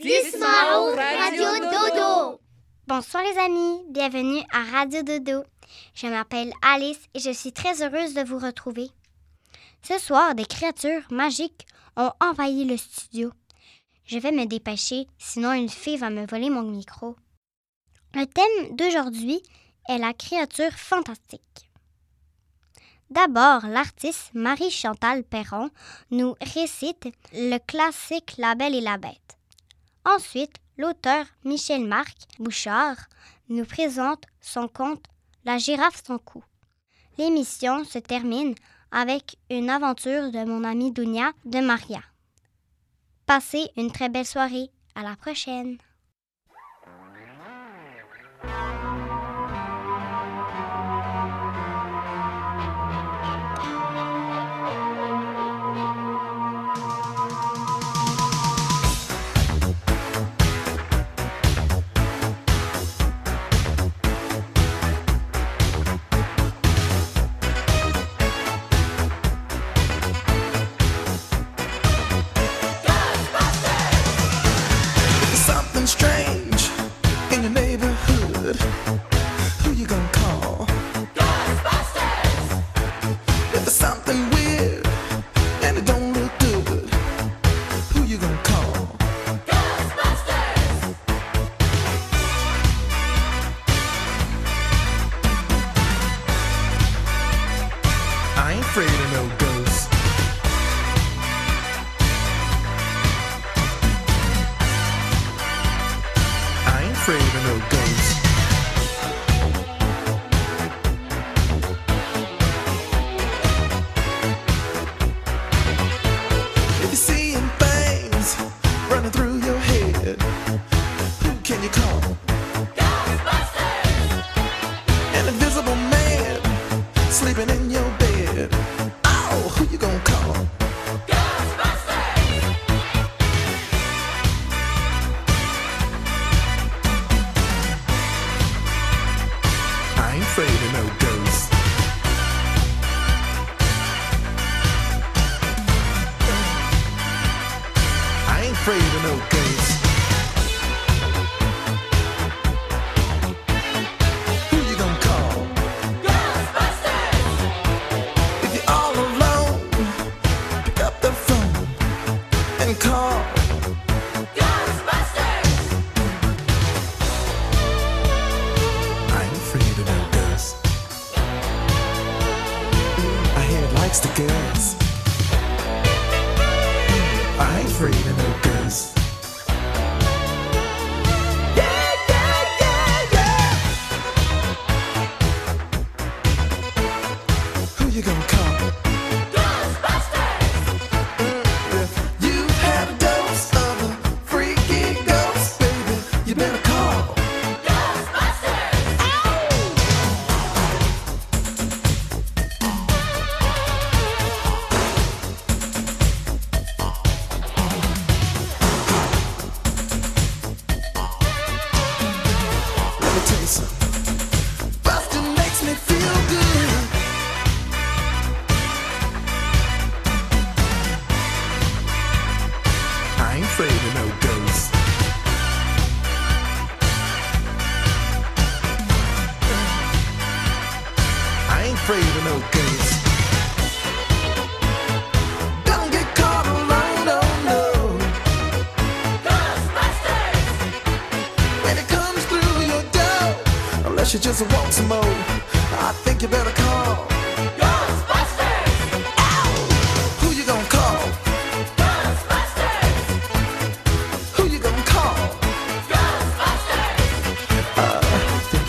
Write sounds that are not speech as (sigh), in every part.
Radio Dodo. Bonsoir les amis, bienvenue à Radio Dodo. Je m'appelle Alice et je suis très heureuse de vous retrouver. Ce soir, des créatures magiques ont envahi le studio. Je vais me dépêcher, sinon une fille va me voler mon micro. Le thème d'aujourd'hui est la créature fantastique. D'abord, l'artiste Marie-Chantal Perron nous récite le classique La Belle et la Bête. Ensuite, l'auteur Michel Marc Bouchard nous présente son conte La girafe sans cou. L'émission se termine avec une aventure de mon amie Dunia de Maria. Passez une très belle soirée. À la prochaine. Even an old gates.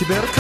Goldberg.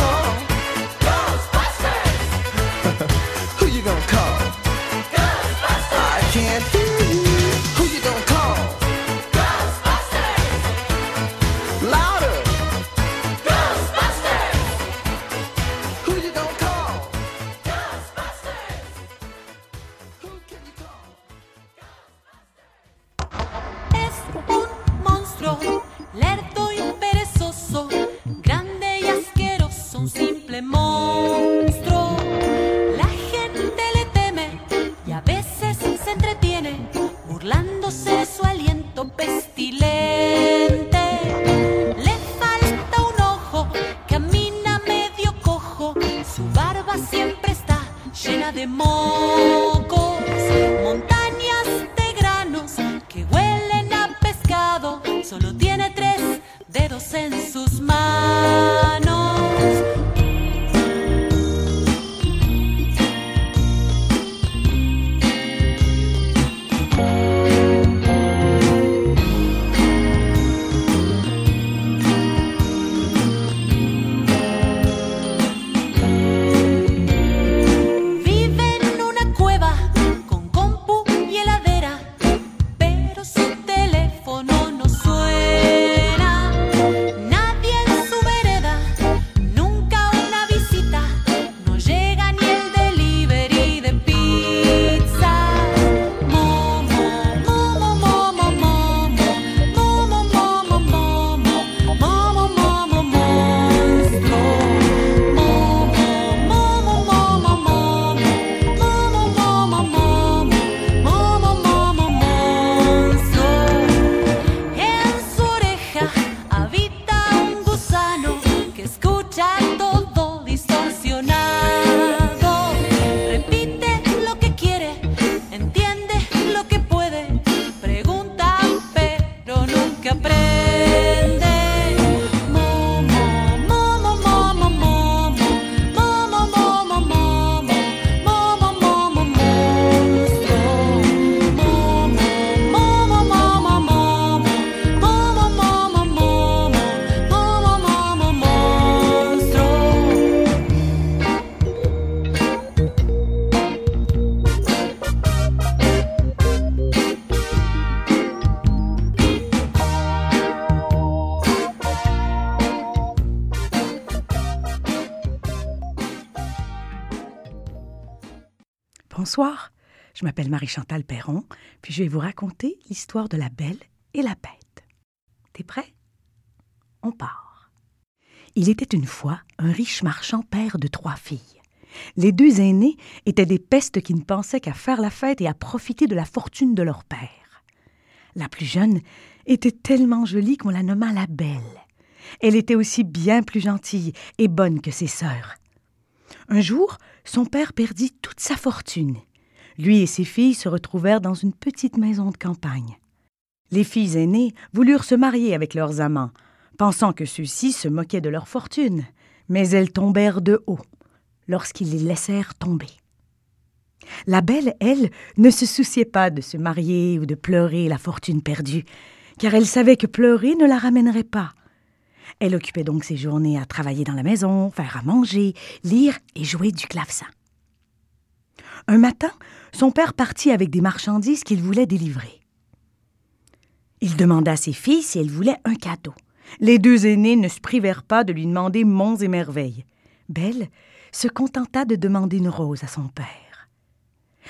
Je m'appelle Marie-Chantal Perron, puis je vais vous raconter l'histoire de la belle et la bête. T'es prêt? On part. Il était une fois un riche marchand père de trois filles. Les deux aînées étaient des pestes qui ne pensaient qu'à faire la fête et à profiter de la fortune de leur père. La plus jeune était tellement jolie qu'on la nomma la belle. Elle était aussi bien plus gentille et bonne que ses sœurs. Un jour, son père perdit toute sa fortune. Lui et ses filles se retrouvèrent dans une petite maison de campagne. Les filles aînées voulurent se marier avec leurs amants, pensant que ceux-ci se moquaient de leur fortune, mais elles tombèrent de haut lorsqu'ils les laissèrent tomber. La belle, elle, ne se souciait pas de se marier ou de pleurer la fortune perdue, car elle savait que pleurer ne la ramènerait pas. Elle occupait donc ses journées à travailler dans la maison, faire à manger, lire et jouer du clavecin. Un matin, son père partit avec des marchandises qu'il voulait délivrer. Il demanda à ses filles si elles voulaient un cadeau. Les deux aînées ne se privèrent pas de lui demander monts et merveilles. Belle se contenta de demander une rose à son père.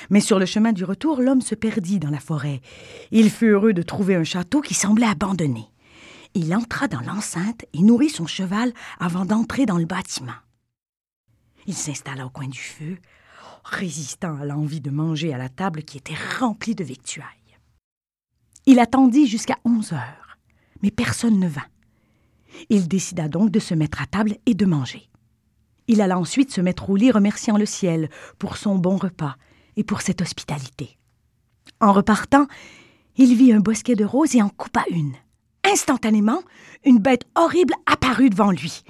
Mais sur le chemin du retour, l'homme se perdit dans la forêt. Il fut heureux de trouver un château qui semblait abandonné. Il entra dans l'enceinte et nourrit son cheval avant d'entrer dans le bâtiment. Il s'installa au coin du feu, résistant à l'envie de manger à la table qui était remplie de victuailles. Il attendit jusqu'à onze heures, mais personne ne vint. Il décida donc de se mettre à table et de manger. Il alla ensuite se mettre au lit remerciant le ciel pour son bon repas et pour cette hospitalité. En repartant, il vit un bosquet de roses et en coupa une. Instantanément, une bête horrible apparut devant lui.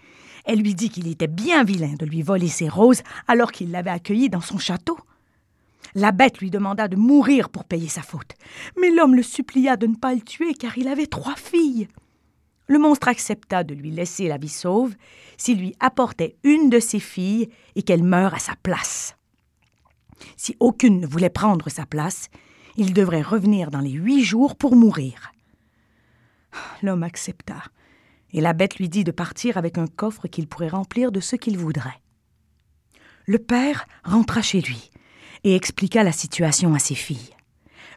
Elle lui dit qu'il était bien vilain de lui voler ses roses alors qu'il l'avait accueillie dans son château. La bête lui demanda de mourir pour payer sa faute, mais l'homme le supplia de ne pas le tuer car il avait trois filles. Le monstre accepta de lui laisser la vie sauve s'il lui apportait une de ses filles et qu'elle meure à sa place. Si aucune ne voulait prendre sa place, il devrait revenir dans les huit jours pour mourir. L'homme accepta, et la bête lui dit de partir avec un coffre qu'il pourrait remplir de ce qu'il voudrait. Le père rentra chez lui et expliqua la situation à ses filles.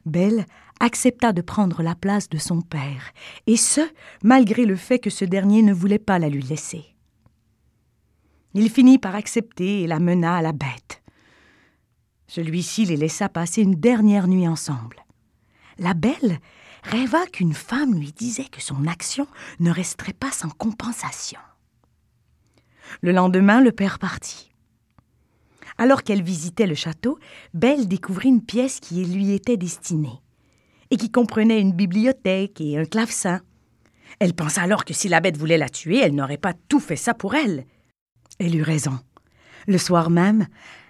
Belle accepta de prendre la place de son père, et ce, malgré le fait que ce dernier ne voulait pas la lui laisser. Il finit par accepter et la mena à la bête. Celui-ci les laissa passer une dernière nuit ensemble. La belle rêva qu'une femme lui disait que son action ne resterait pas sans compensation. Le lendemain, le père partit. Alors qu'elle visitait le château, Belle découvrit une pièce qui lui était destinée et qui comprenait une bibliothèque et un clavecin. Elle pensa alors que si la bête voulait la tuer, elle n'aurait pas tout fait ça pour elle. Elle eut raison. Le soir même,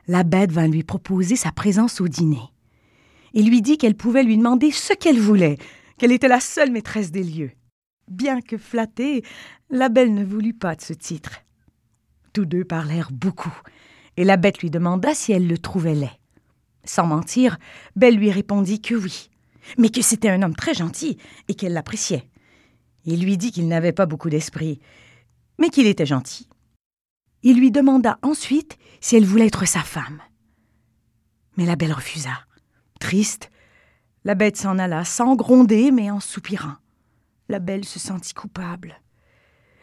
la bête vint lui proposer sa présence au dîner. Il lui dit qu'elle pouvait lui demander ce qu'elle voulait, qu'elle était la seule maîtresse des lieux. Bien que flattée, la belle ne voulut pas de ce titre. Tous deux parlèrent beaucoup, et la bête lui demanda si elle le trouvait laid. Sans mentir, Belle lui répondit que oui, mais que c'était un homme très gentil et qu'elle l'appréciait. Il lui dit qu'il n'avait pas beaucoup d'esprit, mais qu'il était gentil. Il lui demanda ensuite si elle voulait être sa femme. Mais la belle refusa. Triste, la bête s'en alla sans gronder, mais en soupirant. La belle se sentit coupable.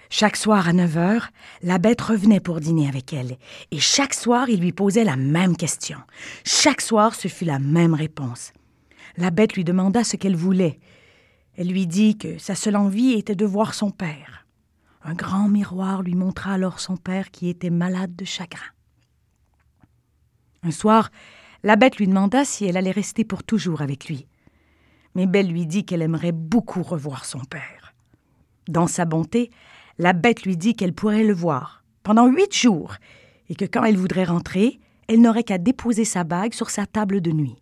Chaque soir à neuf heures, la bête revenait pour dîner avec elle, et chaque soir il lui posait la même question. Chaque soir ce fut la même réponse. La bête lui demanda ce qu'elle voulait. Elle lui dit que sa seule envie était de voir son père. Un grand miroir lui montra alors son père qui était malade de chagrin. Un soir, la bête lui demanda si elle allait rester pour toujours avec lui. Mais Belle lui dit qu'elle aimerait beaucoup revoir son père. Dans sa bonté, la bête lui dit qu'elle pourrait le voir pendant huit jours et que quand elle voudrait rentrer, elle n'aurait qu'à déposer sa bague sur sa table de nuit.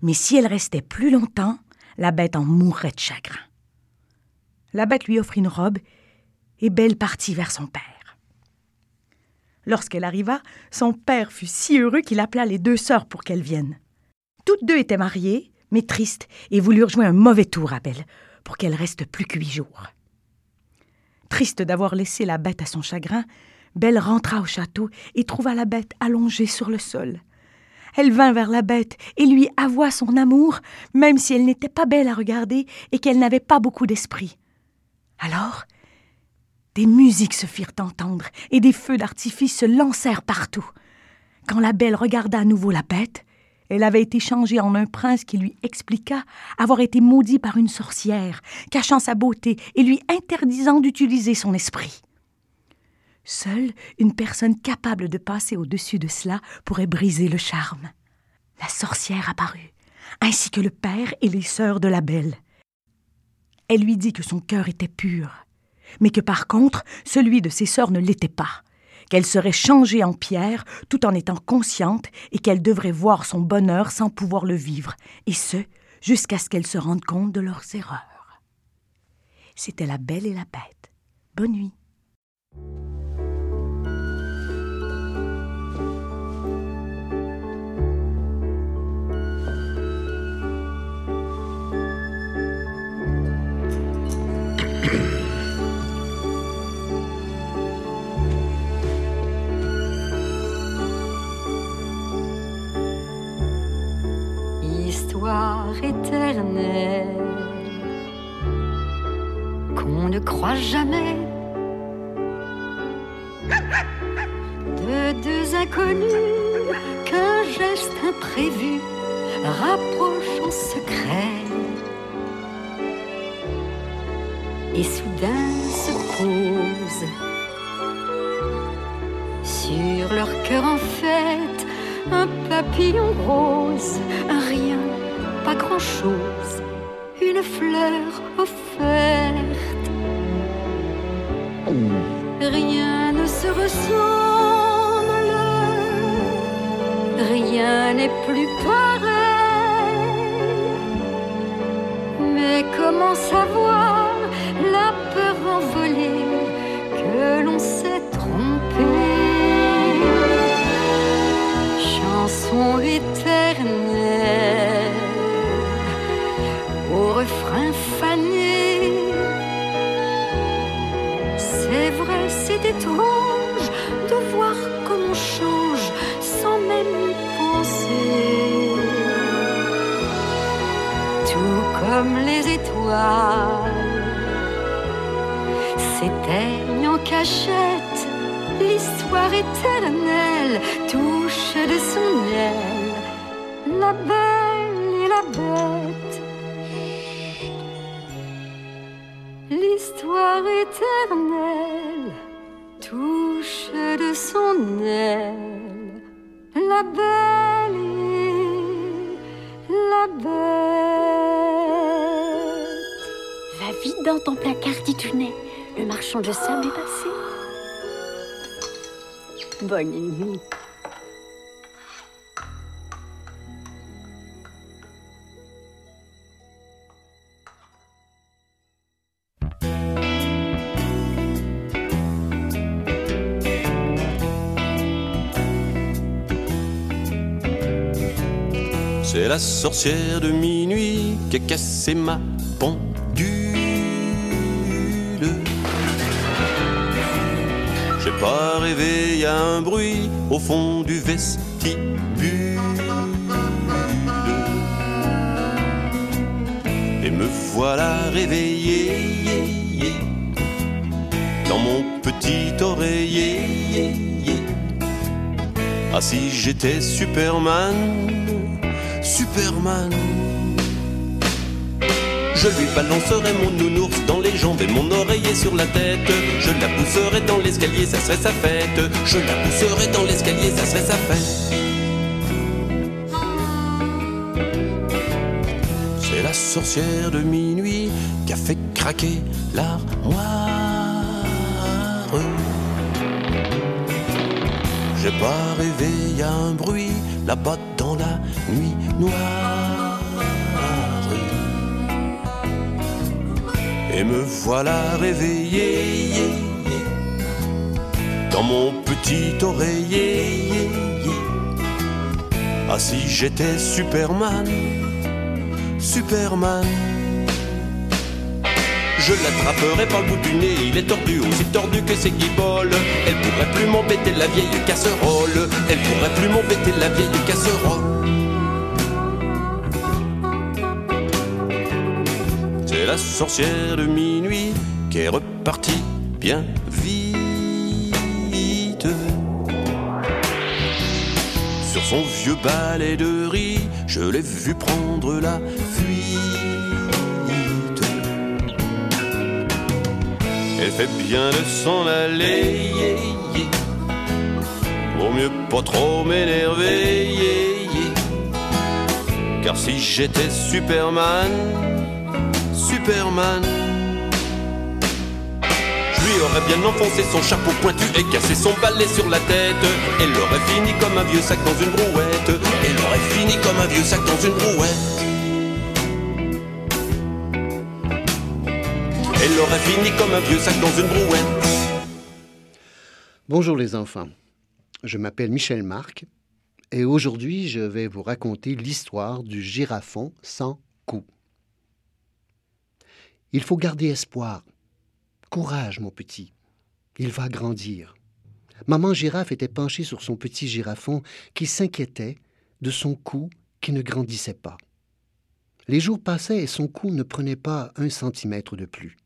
Mais si elle restait plus longtemps, la bête en mourrait de chagrin. La bête lui offrit une robe et Belle partit vers son père. Lorsqu'elle arriva, son père fut si heureux qu'il appela les deux sœurs pour qu'elles viennent. Toutes deux étaient mariées, mais tristes, et voulurent jouer un mauvais tour à Belle pour qu'elle reste plus que huit jours. Triste d'avoir laissé la bête à son chagrin, Belle rentra au château et trouva la bête allongée sur le sol. Elle vint vers la bête et lui avoua son amour, même si elle n'était pas belle à regarder et qu'elle n'avait pas beaucoup d'esprit. Alors, des musiques se firent entendre et des feux d'artifice se lancèrent partout. Quand la belle regarda à nouveau la bête, elle avait été changée en un prince qui lui expliqua avoir été maudit par une sorcière, cachant sa beauté et lui interdisant d'utiliser son esprit. Seule une personne capable de passer au-dessus de cela pourrait briser le charme. La sorcière apparut, ainsi que le père et les sœurs de la belle. Elle lui dit que son cœur était pur, mais que par contre celui de ses sœurs ne l'était pas, qu'elle serait changée en pierre tout en étant consciente et qu'elle devrait voir son bonheur sans pouvoir le vivre, et ce, jusqu'à ce qu'elle se rende compte de leurs erreurs. C'était la belle et la bête. Bonne nuit. Qu'on ne croit jamais de deux inconnus qu'un geste imprévu rapproche en secret. Et soudain se pose sur leur cœur en fête un papillon rose, un rien, pas grand-chose, une fleur offerte. rien ne se ressemble, rien n'est plus pareil. Mais comment savoir la peur envolée que l'on s'est trompé? Chanson éternelle change sans même y penser. Tout comme les étoiles s'éteignent en cachette, l'histoire éternelle touche de son aile la belle et la bête. L'histoire éternelle belle la bête. Va vite dans ton placard, dit Tunet. Le marchand de sable est passé. Bonne nuit. Sorcière de minuit qui a cassé ma pendule. J'ai pas rêvé, y a un bruit au fond du vestibule. Et me voilà réveillé dans mon petit oreiller. Ah si j'étais Superman, Superman. Je lui balancerai mon nounours dans les jambes et mon oreiller sur la tête. Je la pousserai dans l'escalier, ça serait sa fête. Je la pousserai dans l'escalier, ça serait sa fête. C'est la sorcière de minuit qui a fait craquer l'armoire. J'ai pas rêvé, y un bruit là-bas dans la nuit noire. Et me voilà réveillé dans mon petit oreiller. Ah si j'étais Superman, Superman. Je l'attraperai par le bout du nez, il est tordu, aussi tordu que ses guiboles. Elle pourrait plus m'embêter la vieille casserole. Elle pourrait plus m'embêter la vieille casserole. C'est la sorcière de minuit qui est repartie bien vite. Sur son vieux balai de riz, je l'ai vu prendre la Elle fait bien de s'en aller Pour mieux pas trop m'énerver. Car si j'étais Superman Superman lui aurais bien enfoncé son chapeau pointu Et cassé son balai sur la tête. Elle aurait fini comme un vieux sac dans une brouette. Elle aurait fini comme un vieux sac dans une brouette Bonjour les enfants, je m'appelle Michel Marc et aujourd'hui je vais vous raconter l'histoire du girafon sans cou. Il faut garder espoir. Courage mon petit, il va grandir. Maman girafe était penchée sur son petit girafon qui s'inquiétait de son cou qui ne grandissait pas. Les jours passaient et son cou ne prenait pas un centimètre de plus.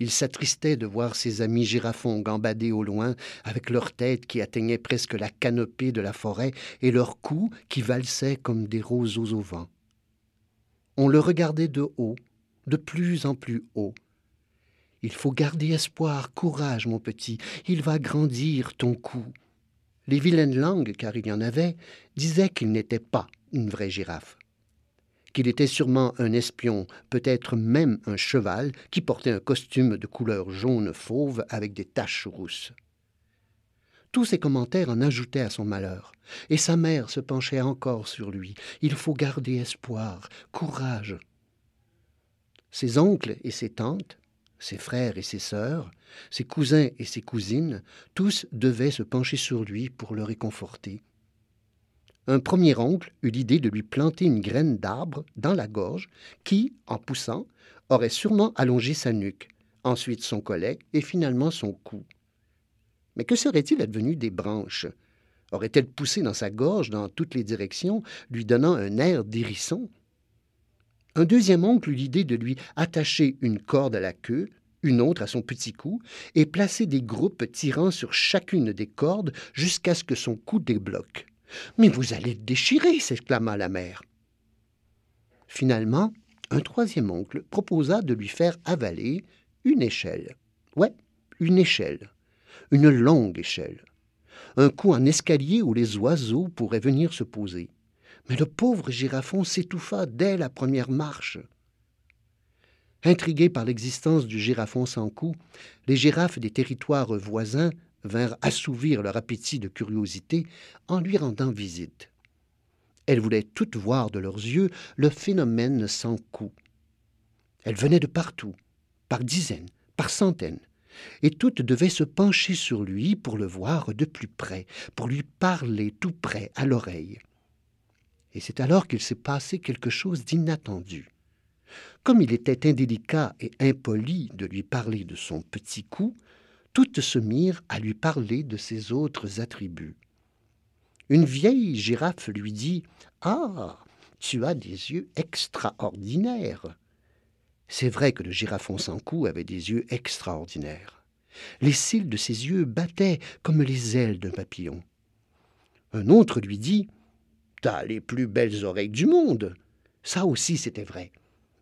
Il s'attristait de voir ses amis girafons gambader au loin, avec leur tête qui atteignait presque la canopée de la forêt et leurs coups qui valsaient comme des roseaux au vent. On le regardait de haut, de plus en plus haut. Il faut garder espoir, courage, mon petit, il va grandir ton cou. Les vilaines langues, car il y en avait, disaient qu'il n'était pas une vraie girafe. Qu'il était sûrement un espion, peut-être même un cheval, qui portait un costume de couleur jaune fauve avec des taches rousses. Tous ces commentaires en ajoutaient à son malheur, et sa mère se penchait encore sur lui. Il faut garder espoir, courage. Ses oncles et ses tantes, ses frères et ses sœurs, ses cousins et ses cousines, tous devaient se pencher sur lui pour le réconforter. Un premier oncle eut l'idée de lui planter une graine d'arbre dans la gorge qui, en poussant, aurait sûrement allongé sa nuque, ensuite son collet et finalement son cou. Mais que serait-il advenu des branches? Aurait-elle poussé dans sa gorge dans toutes les directions, lui donnant un air d'hérisson? Un deuxième oncle eut l'idée de lui attacher une corde à la queue, une autre à son petit cou, et placer des groupes tirant sur chacune des cordes jusqu'à ce que son cou débloque. Mais vous allez le déchirer s'exclama la mère. Finalement, un troisième oncle proposa de lui faire avaler une échelle. Ouais, une échelle. Une longue échelle. Un coup en escalier où les oiseaux pourraient venir se poser. Mais le pauvre girafon s'étouffa dès la première marche. Intrigués par l'existence du girafon sans cou, les girafes des territoires voisins vinrent assouvir leur appétit de curiosité en lui rendant visite. Elles voulaient toutes voir de leurs yeux le phénomène sans cou. Elles venaient de partout, par dizaines, par centaines, et toutes devaient se pencher sur lui pour le voir de plus près, pour lui parler tout près à l'oreille. Et c'est alors qu'il s'est passé quelque chose d'inattendu. Comme il était indélicat et impoli de lui parler de son petit cou, toutes se mirent à lui parler de ses autres attributs. Une vieille girafe lui dit Ah, tu as des yeux extraordinaires. C'est vrai que le girafon sans cou avait des yeux extraordinaires. Les cils de ses yeux battaient comme les ailes d'un papillon. Un autre lui dit T'as les plus belles oreilles du monde. Ça aussi, c'était vrai.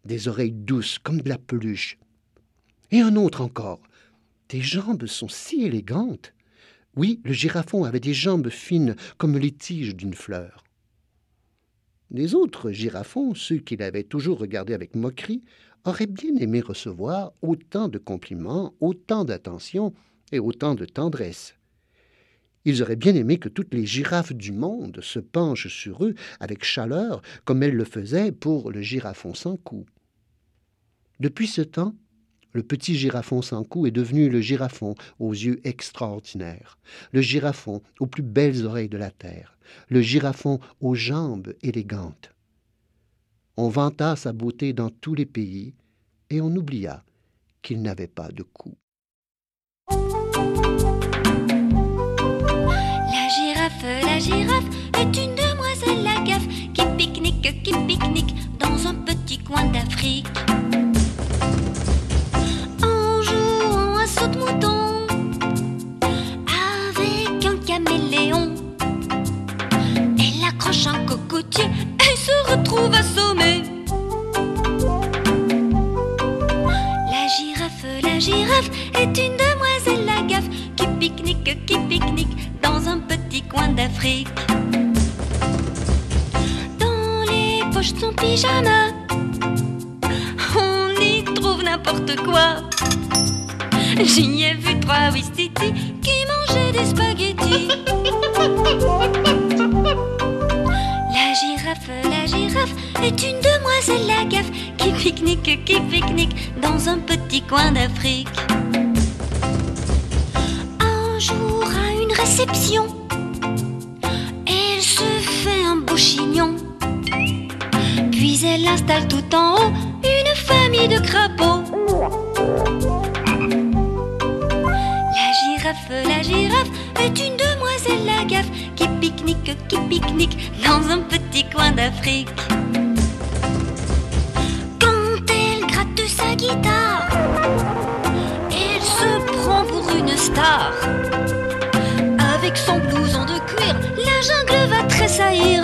Des oreilles douces comme de la peluche. Et un autre encore tes jambes sont si élégantes. Oui, le girafon avait des jambes fines comme les tiges d'une fleur. Les autres girafons, ceux qu'il avait toujours regardés avec moquerie, auraient bien aimé recevoir autant de compliments, autant d'attention et autant de tendresse. Ils auraient bien aimé que toutes les girafes du monde se penchent sur eux avec chaleur, comme elles le faisaient pour le girafon sans cou. Depuis ce temps, le petit girafon sans cou est devenu le girafon aux yeux extraordinaires, le girafon aux plus belles oreilles de la terre, le girafon aux jambes élégantes. On vanta sa beauté dans tous les pays et on oublia qu'il n'avait pas de cou. La girafe, la girafe est une demoiselle la qui pique-nique, qui pique-nique dans un petit coin d'Afrique. Accroche un cocotier et se retrouve assommée. La girafe, la girafe est une demoiselle la gaffe qui pique-nique, qui pique-nique dans un petit coin d'Afrique. Dans les poches de son pyjama, on y trouve n'importe quoi. J'y ai vu trois Wistiti qui mangeaient des spaghettis. La girafe, la girafe est une demoiselle la gaffe qui pique-nique, qui pique-nique dans un petit coin d'Afrique. Un jour à une réception, elle se fait un beau chignon. Puis elle installe tout en haut une famille de crapauds. la girafe est une demoiselle la gaffe qui pique-nique, qui pique-nique dans un petit coin d'Afrique. Quand elle gratte sa guitare, elle se prend pour une star. Avec son blouson de cuir, la jungle va tressaillir.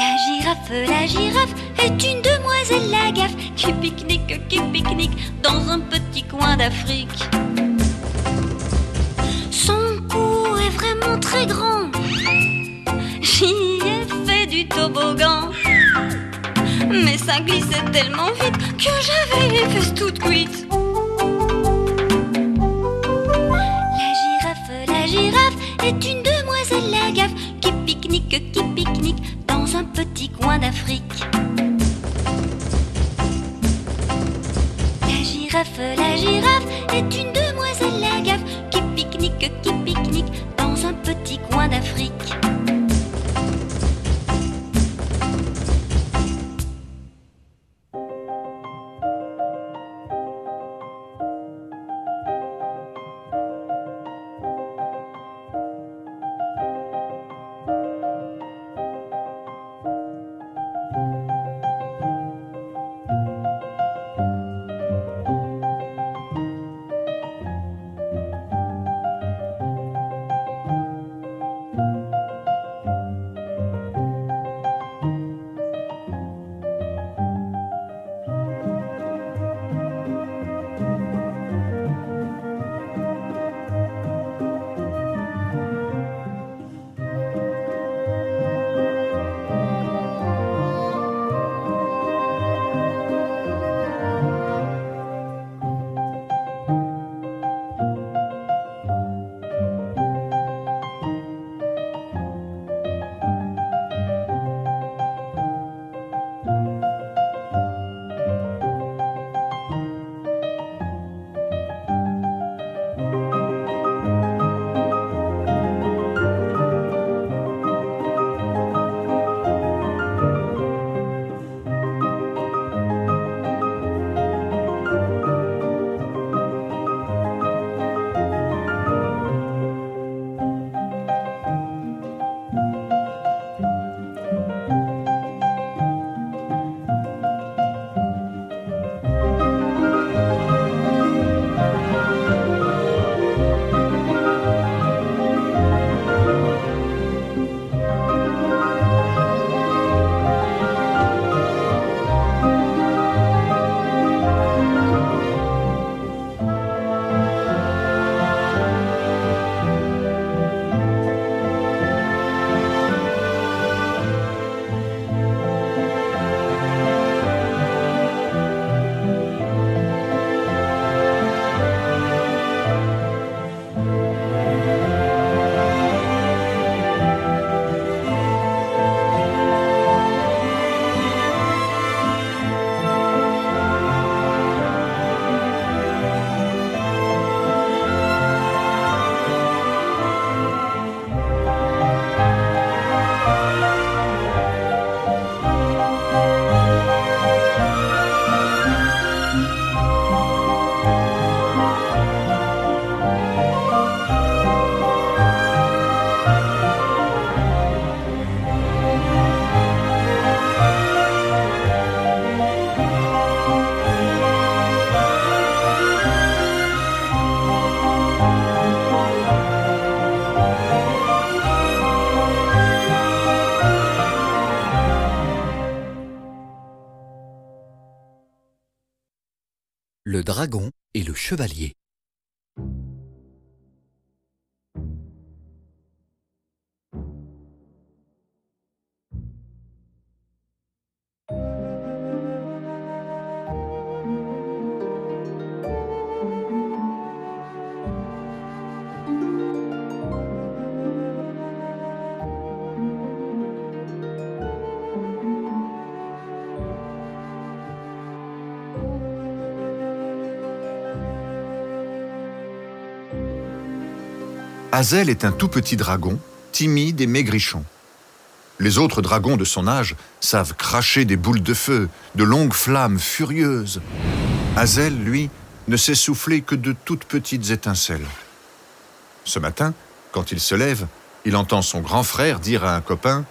La girafe, la girafe est une demoiselle la gaffe qui pique-nique, qui pique-nique dans un petit coin d'Afrique. Mais ça glissait tellement vite que j'avais les fesses toutes cuites. La girafe, la girafe est une demoiselle la gaffe qui pique-nique, qui pique-nique dans un petit coin d'Afrique. La girafe, la girafe est une dragon et le chevalier. Hazel est un tout petit dragon, timide et maigrichon. Les autres dragons de son âge savent cracher des boules de feu, de longues flammes furieuses. Hazel, lui, ne sait souffler que de toutes petites étincelles. Ce matin, quand il se lève, il entend son grand frère dire à un copain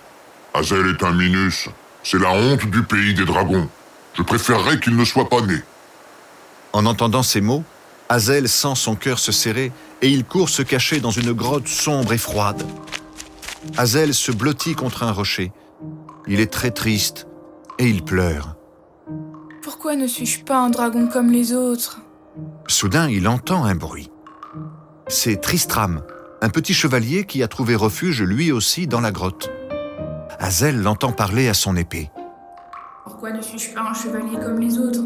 Hazel est un minus. C'est la honte du pays des dragons. Je préférerais qu'il ne soit pas né. En entendant ces mots, Hazel sent son cœur se serrer et il court se cacher dans une grotte sombre et froide. Hazel se blottit contre un rocher. Il est très triste et il pleure. Pourquoi ne suis-je pas un dragon comme les autres? Soudain, il entend un bruit. C'est Tristram, un petit chevalier qui a trouvé refuge lui aussi dans la grotte. Hazel l'entend parler à son épée. Pourquoi ne suis-je pas un chevalier comme les autres?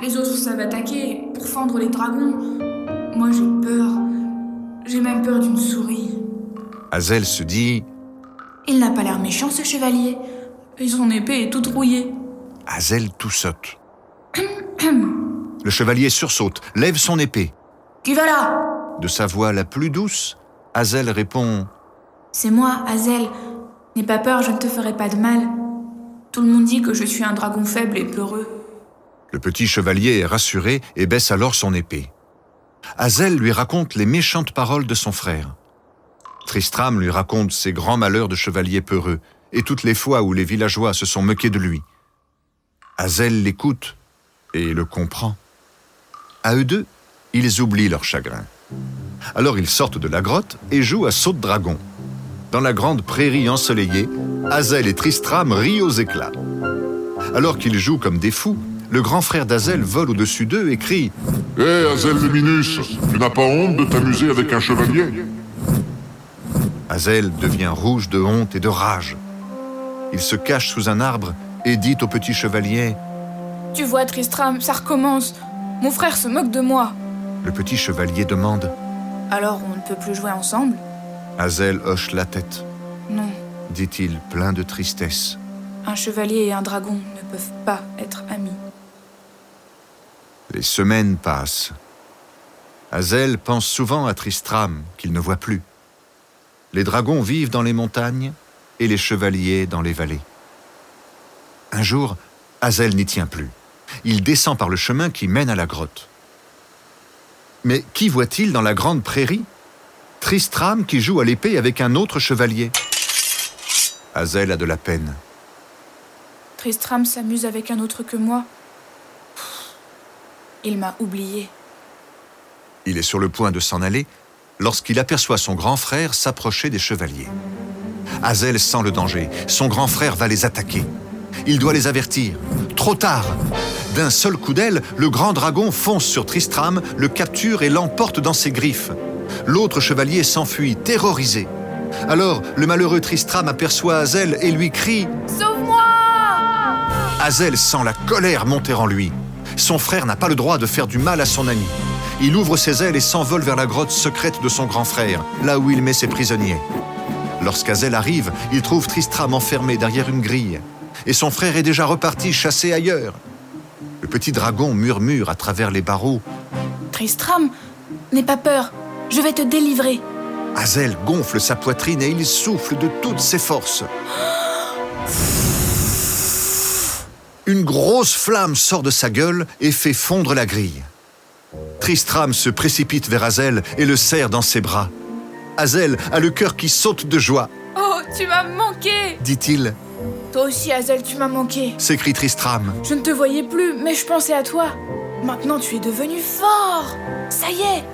Les autres savent attaquer pour fendre les dragons. Moi j'ai peur. J'ai même peur d'une souris. Hazel se dit Il n'a pas l'air méchant ce chevalier. Et son épée est toute rouillée. Hazel tout saute. (clears throat) Le chevalier sursaute, lève son épée. Qui va là? De sa voix la plus douce, Hazel répond C'est moi, Hazel. N'aie pas peur, je ne te ferai pas de mal. Tout le monde dit que je suis un dragon faible et peureux. Le petit chevalier est rassuré et baisse alors son épée. Hazel lui raconte les méchantes paroles de son frère. Tristram lui raconte ses grands malheurs de chevalier peureux et toutes les fois où les villageois se sont moqués de lui. Hazel l'écoute et le comprend. À eux deux, ils oublient leur chagrin. Alors ils sortent de la grotte et jouent à saut de dragon. Dans la grande prairie ensoleillée, Hazel et Tristram rient aux éclats. Alors qu'ils jouent comme des fous, le grand frère d'Hazel vole au-dessus d'eux et crie Hé, hey, Hazel de Minus, tu n'as pas honte de t'amuser avec un chevalier? Hazel devient rouge de honte et de rage. Il se cache sous un arbre et dit au petit chevalier Tu vois, Tristram, ça recommence. Mon frère se moque de moi. Le petit chevalier demande Alors on ne peut plus jouer ensemble? Hazel hoche la tête. Non. dit-il, plein de tristesse. Un chevalier et un dragon ne peuvent pas être amis. Les semaines passent. Hazel pense souvent à Tristram, qu'il ne voit plus. Les dragons vivent dans les montagnes et les chevaliers dans les vallées. Un jour, Hazel n'y tient plus. Il descend par le chemin qui mène à la grotte. Mais qui voit-il dans la grande prairie? Tristram qui joue à l'épée avec un autre chevalier. Hazel a de la peine. Tristram s'amuse avec un autre que moi. Il m'a oublié. Il est sur le point de s'en aller lorsqu'il aperçoit son grand frère s'approcher des chevaliers. Hazel sent le danger. Son grand frère va les attaquer. Il doit les avertir. Trop tard. D'un seul coup d'aile, le grand dragon fonce sur Tristram, le capture et l'emporte dans ses griffes. L'autre chevalier s'enfuit, terrorisé. Alors, le malheureux Tristram aperçoit Hazel et lui crie Sauve-moi Hazel sent la colère monter en lui. Son frère n'a pas le droit de faire du mal à son ami. Il ouvre ses ailes et s'envole vers la grotte secrète de son grand frère, là où il met ses prisonniers. Lorsqu'Hazel arrive, il trouve Tristram enfermé derrière une grille. Et son frère est déjà reparti chasser ailleurs. Le petit dragon murmure à travers les barreaux. Tristram, n'aie pas peur, je vais te délivrer. Hazel gonfle sa poitrine et il souffle de toutes ses forces. (gasps) Une grosse flamme sort de sa gueule et fait fondre la grille. Tristram se précipite vers Hazel et le serre dans ses bras. Hazel a le cœur qui saute de joie. Oh, tu m'as manqué dit-il. Toi aussi, Hazel, tu m'as manqué. s'écrie Tristram. Je ne te voyais plus, mais je pensais à toi. Maintenant, tu es devenu fort. Ça y est,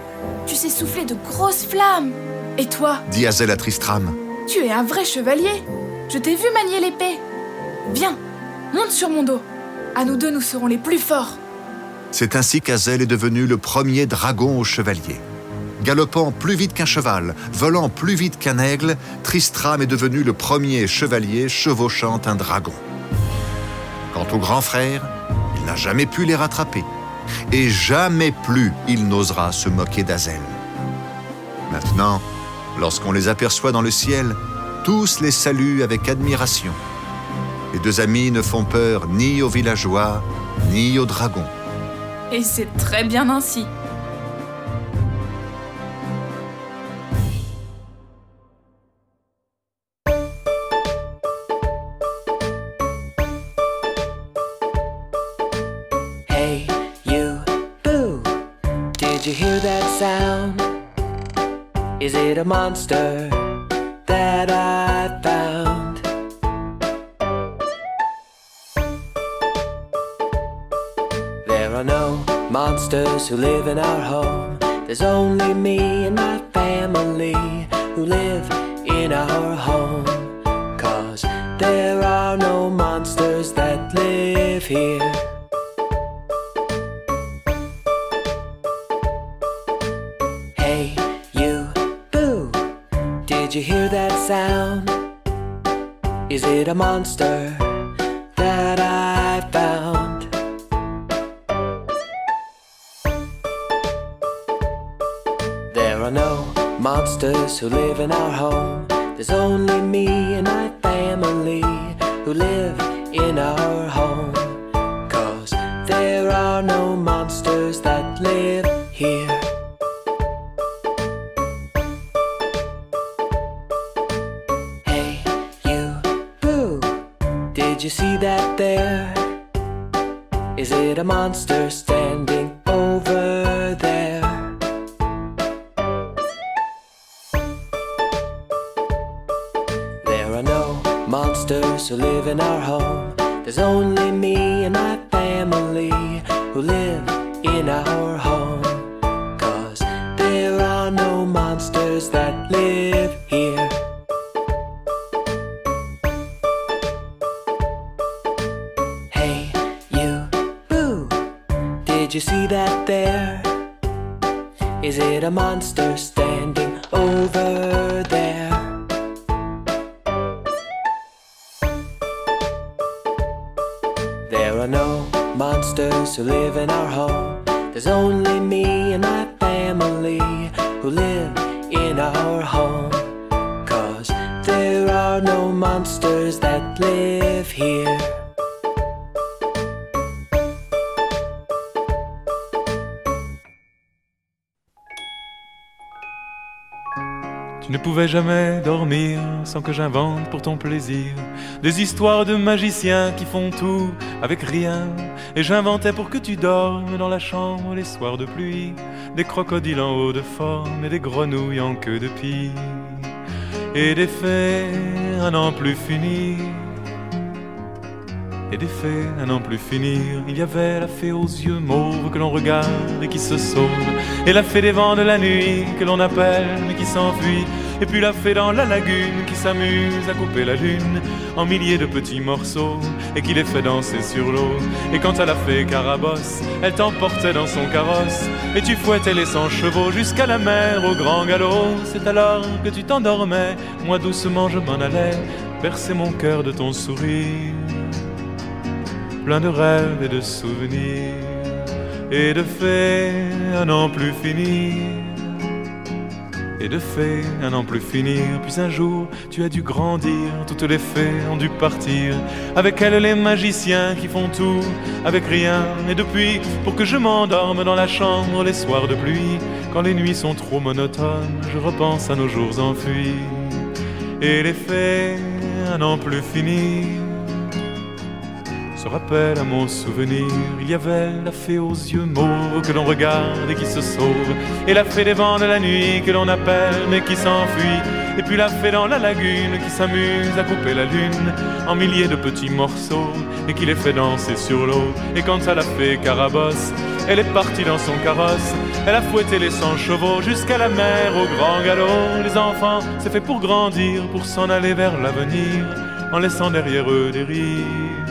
tu sais souffler de grosses flammes. Et toi dit Hazel à Tristram. Tu es un vrai chevalier. Je t'ai vu manier l'épée. Viens, monte sur mon dos. À nous deux, nous serons les plus forts. C'est ainsi qu'Hazel est devenu le premier dragon au chevalier. Galopant plus vite qu'un cheval, volant plus vite qu'un aigle, Tristram est devenu le premier chevalier chevauchant un dragon. Quant au grand frère, il n'a jamais pu les rattraper. Et jamais plus il n'osera se moquer d'Hazel. Maintenant, lorsqu'on les aperçoit dans le ciel, tous les saluent avec admiration. Les deux amis ne font peur ni aux villageois, ni aux dragons. Et c'est très bien ainsi. Hey, you, boo. Did you hear that sound? Is it a monster that I monsters who live in our home. There's only me and my family who live in our home. Cause there are no monsters that live here. Hey, you, boo. Did you hear that sound? Is it a monster monsters who live in our home. There's only me and my family who live in our only me and my family who live in our home. Cause there are no monsters that live here. Pouvais jamais dormir sans que j'invente pour ton plaisir des histoires de magiciens qui font tout avec rien. Et j'inventais pour que tu dormes dans la chambre les soirs de pluie des crocodiles en haut de forme et des grenouilles en queue de pie. Et des fées à n'en plus finir. Et des fées à n'en plus finir. Il y avait la fée aux yeux mauves que l'on regarde et qui se sauve. Et la fée des vents de la nuit que l'on appelle mais qui s'enfuit. Et puis la fée dans la lagune qui s'amuse à couper la lune en milliers de petits morceaux et qui les fait danser sur l'eau. Et quant à la fée Carabosse, elle t'emportait dans son carrosse et tu fouettais les cent chevaux jusqu'à la mer au grand galop. C'est alors que tu t'endormais, moi doucement je m'en allais bercer mon cœur de ton sourire plein de rêves et de souvenirs et de fées à n'en plus finir. Et de fées à n'en plus finir. Puis un jour, tu as dû grandir, toutes les fées ont dû partir. Avec elles, les magiciens qui font tout avec rien. Et depuis, pour que je m'endorme dans la chambre les soirs de pluie, quand les nuits sont trop monotones, je repense à nos jours enfuis. Et les fées à n'en plus finir se rappelle à mon souvenir. Il y avait la fée aux yeux mauves que l'on regarde et qui se sauve, et la fée des vents de la nuit que l'on appelle mais qui s'enfuit, et puis la fée dans la lagune qui s'amuse à couper la lune en milliers de petits morceaux et qui les fait danser sur l'eau. Et quant à la fée Carabosse, elle est partie dans son carrosse, elle a fouetté les cent chevaux jusqu'à la mer au grand galop. Les enfants, c'est fait pour grandir, pour s'en aller vers l'avenir, en laissant derrière eux des rires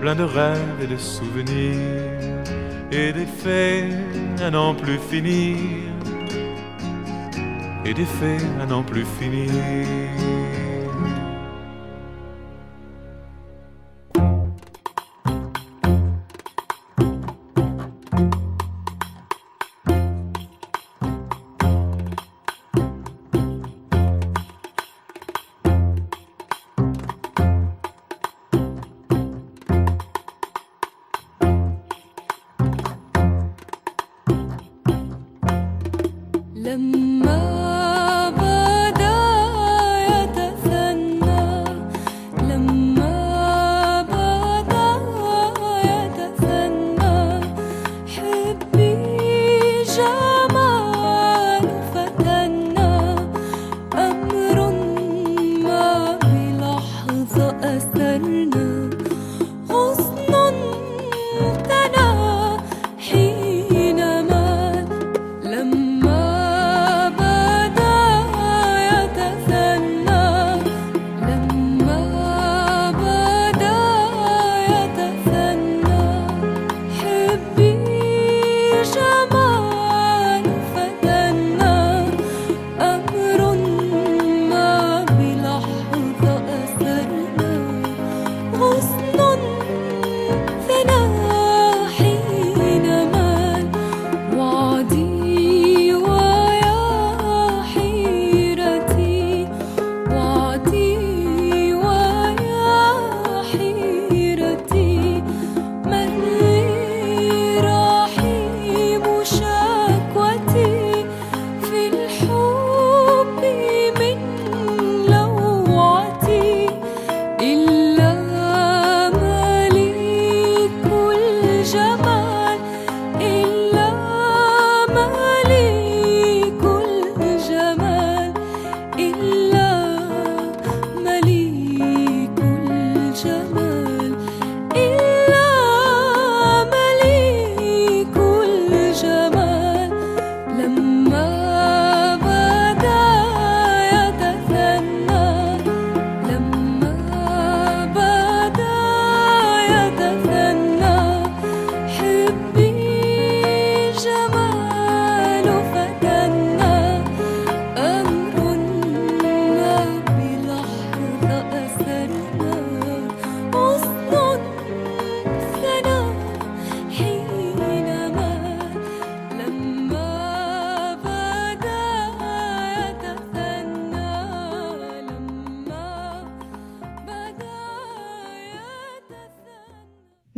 plein de rêves et de souvenirs et des faits à n'en plus finir et des faits à n'en plus finir.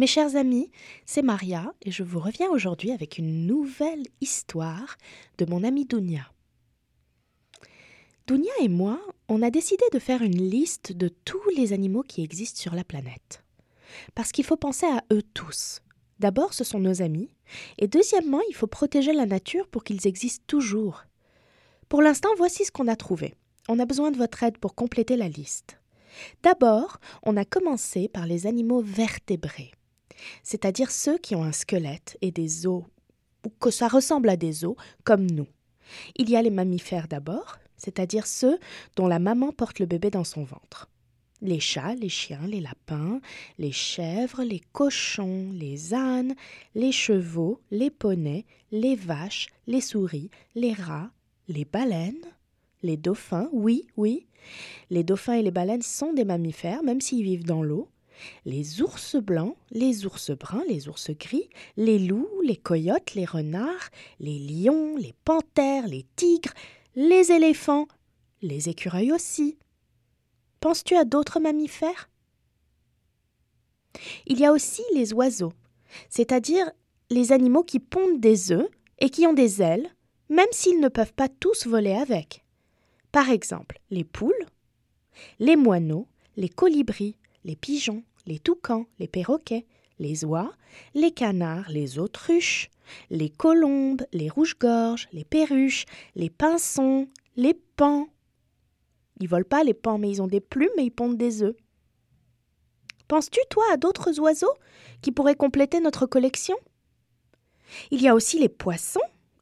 Mes chers amis, c'est Maria et je vous reviens aujourd'hui avec une nouvelle histoire de mon amie Dounia. Dounia et moi, on a décidé de faire une liste de tous les animaux qui existent sur la planète. Parce qu'il faut penser à eux tous. D'abord, ce sont nos amis, et deuxièmement, il faut protéger la nature pour qu'ils existent toujours. Pour l'instant, voici ce qu'on a trouvé. On a besoin de votre aide pour compléter la liste. D'abord, on a commencé par les animaux vertébrés, c'est-à-dire ceux qui ont un squelette et des os, ou que ça ressemble à des os, comme nous. Il y a les mammifères d'abord, c'est-à-dire ceux dont la maman porte le bébé dans son ventre. Les chats, les chiens, les lapins, les chèvres, les cochons, les ânes, les chevaux, les poneys, les vaches, les souris, les rats, les baleines, les dauphins, oui, oui. Les dauphins et les baleines sont des mammifères, même s'ils vivent dans l'eau. Les ours blancs, les ours bruns, les ours gris, les loups, les coyotes, les renards, les lions, les panthères, les tigres, les éléphants, les écureuils aussi. Penses-tu à d'autres mammifères? Il y a aussi les oiseaux, c'est-à-dire les animaux qui pondent des œufs et qui ont des ailes, même s'ils ne peuvent pas tous voler avec. Par exemple, les poules, les moineaux, les colibris, les pigeons, les toucans, les perroquets, les oies, les canards, les autruches, les colombes, les rouges-gorges, les perruches, les pinsons, les pans. Ils volent pas les pans, mais ils ont des plumes et ils pondent des œufs. Penses-tu, toi, à d'autres oiseaux qui pourraient compléter notre collection? Il y a aussi les poissons.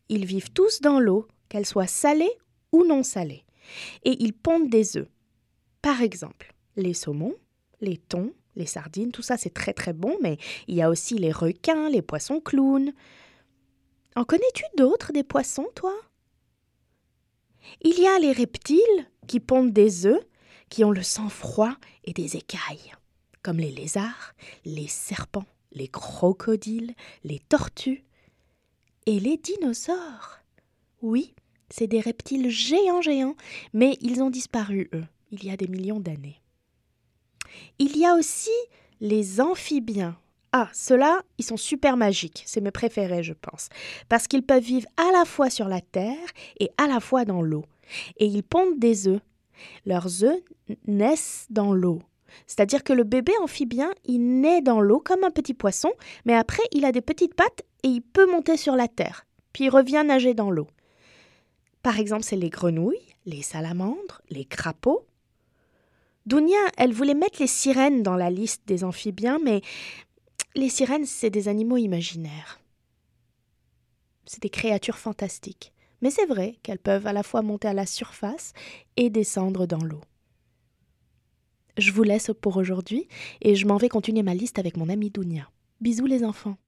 Ils vivent tous dans l'eau, qu'elle soit salée ou non salée. Et ils pondent des œufs. Par exemple, les saumons, les thons, les sardines, tout ça c'est très très bon, mais il y a aussi les requins, les poissons clowns. En connais-tu d'autres des poissons, toi? Il y a les reptiles qui pondent des œufs, qui ont le sang froid et des écailles, comme les lézards, les serpents, les crocodiles, les tortues et les dinosaures. Oui, c'est des reptiles géants géants, mais ils ont disparu, eux, il y a des millions d'années. Il y a aussi les amphibiens. Ah, ceux-là, ils sont super magiques, c'est mes préférés, je pense, parce qu'ils peuvent vivre à la fois sur la terre et à la fois dans l'eau. Et ils pondent des œufs. Leurs œufs naissent dans l'eau. C'est-à-dire que le bébé amphibien, il naît dans l'eau comme un petit poisson, mais après, il a des petites pattes et il peut monter sur la terre. Puis il revient nager dans l'eau. Par exemple, c'est les grenouilles, les salamandres, les crapauds. Dounia, elle voulait mettre les sirènes dans la liste des amphibiens, mais les sirènes, c'est des animaux imaginaires. C'est des créatures fantastiques. Mais c'est vrai qu'elles peuvent à la fois monter à la surface et descendre dans l'eau. Je vous laisse pour aujourd'hui et je m'en vais continuer ma liste avec mon amie Dounia. Bisous les enfants.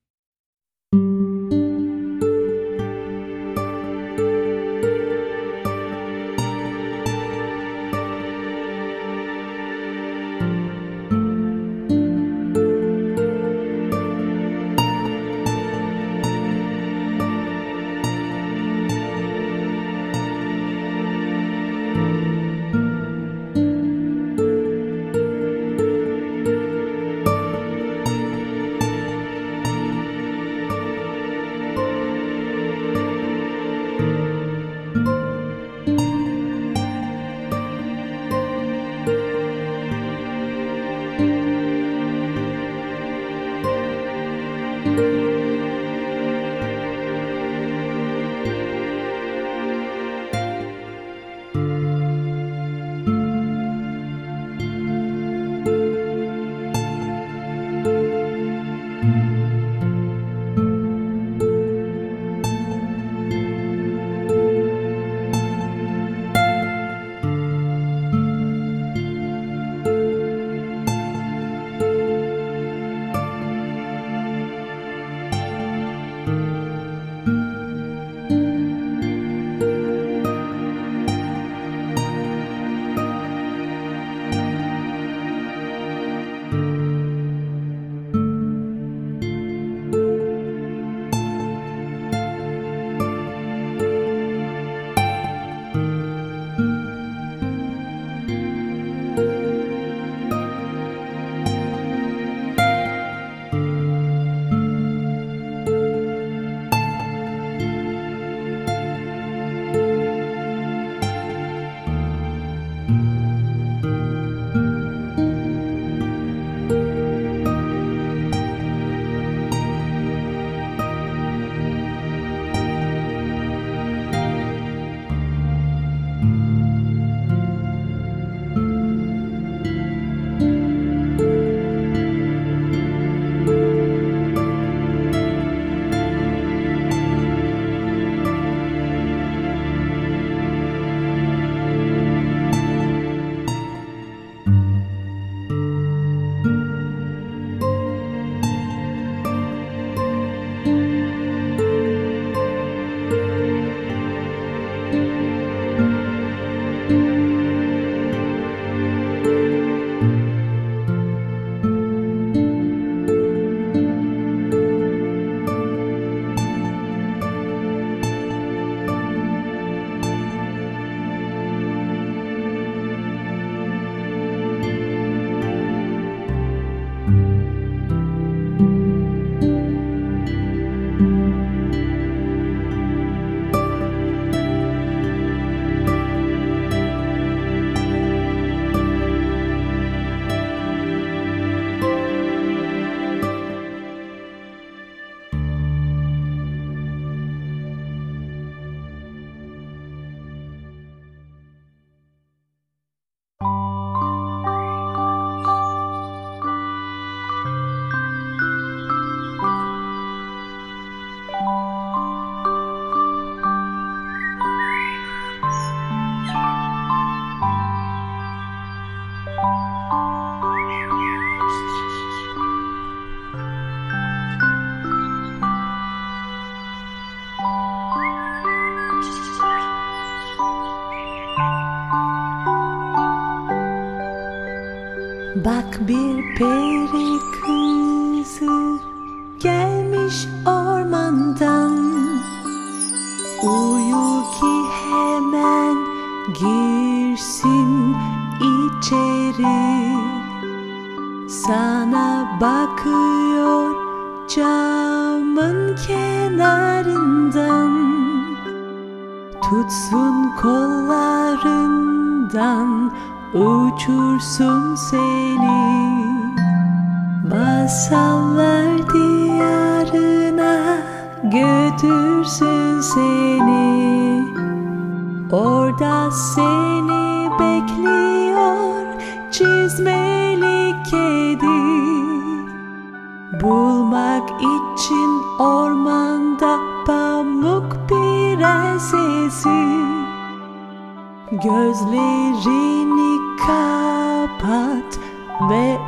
Bak bir peri kızı gelmiş ormandan. Uyu ki hemen girsin içeri. Sana bakıyor camın kenarından. Tutsun kollarından uçursun seni Masallar diyarına götürsün seni. Orada seni bekliyor çizmeli kedi. Bulmak için ormanda pamuk prensesi Gözlerini kapat ve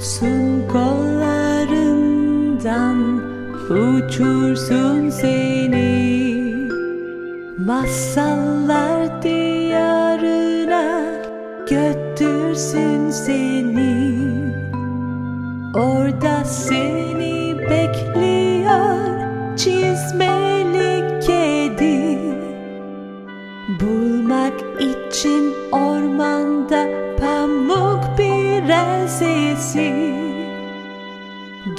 Tutsun kollarından uçursun seni. Masallar diyarına götürsün seni. Orada seni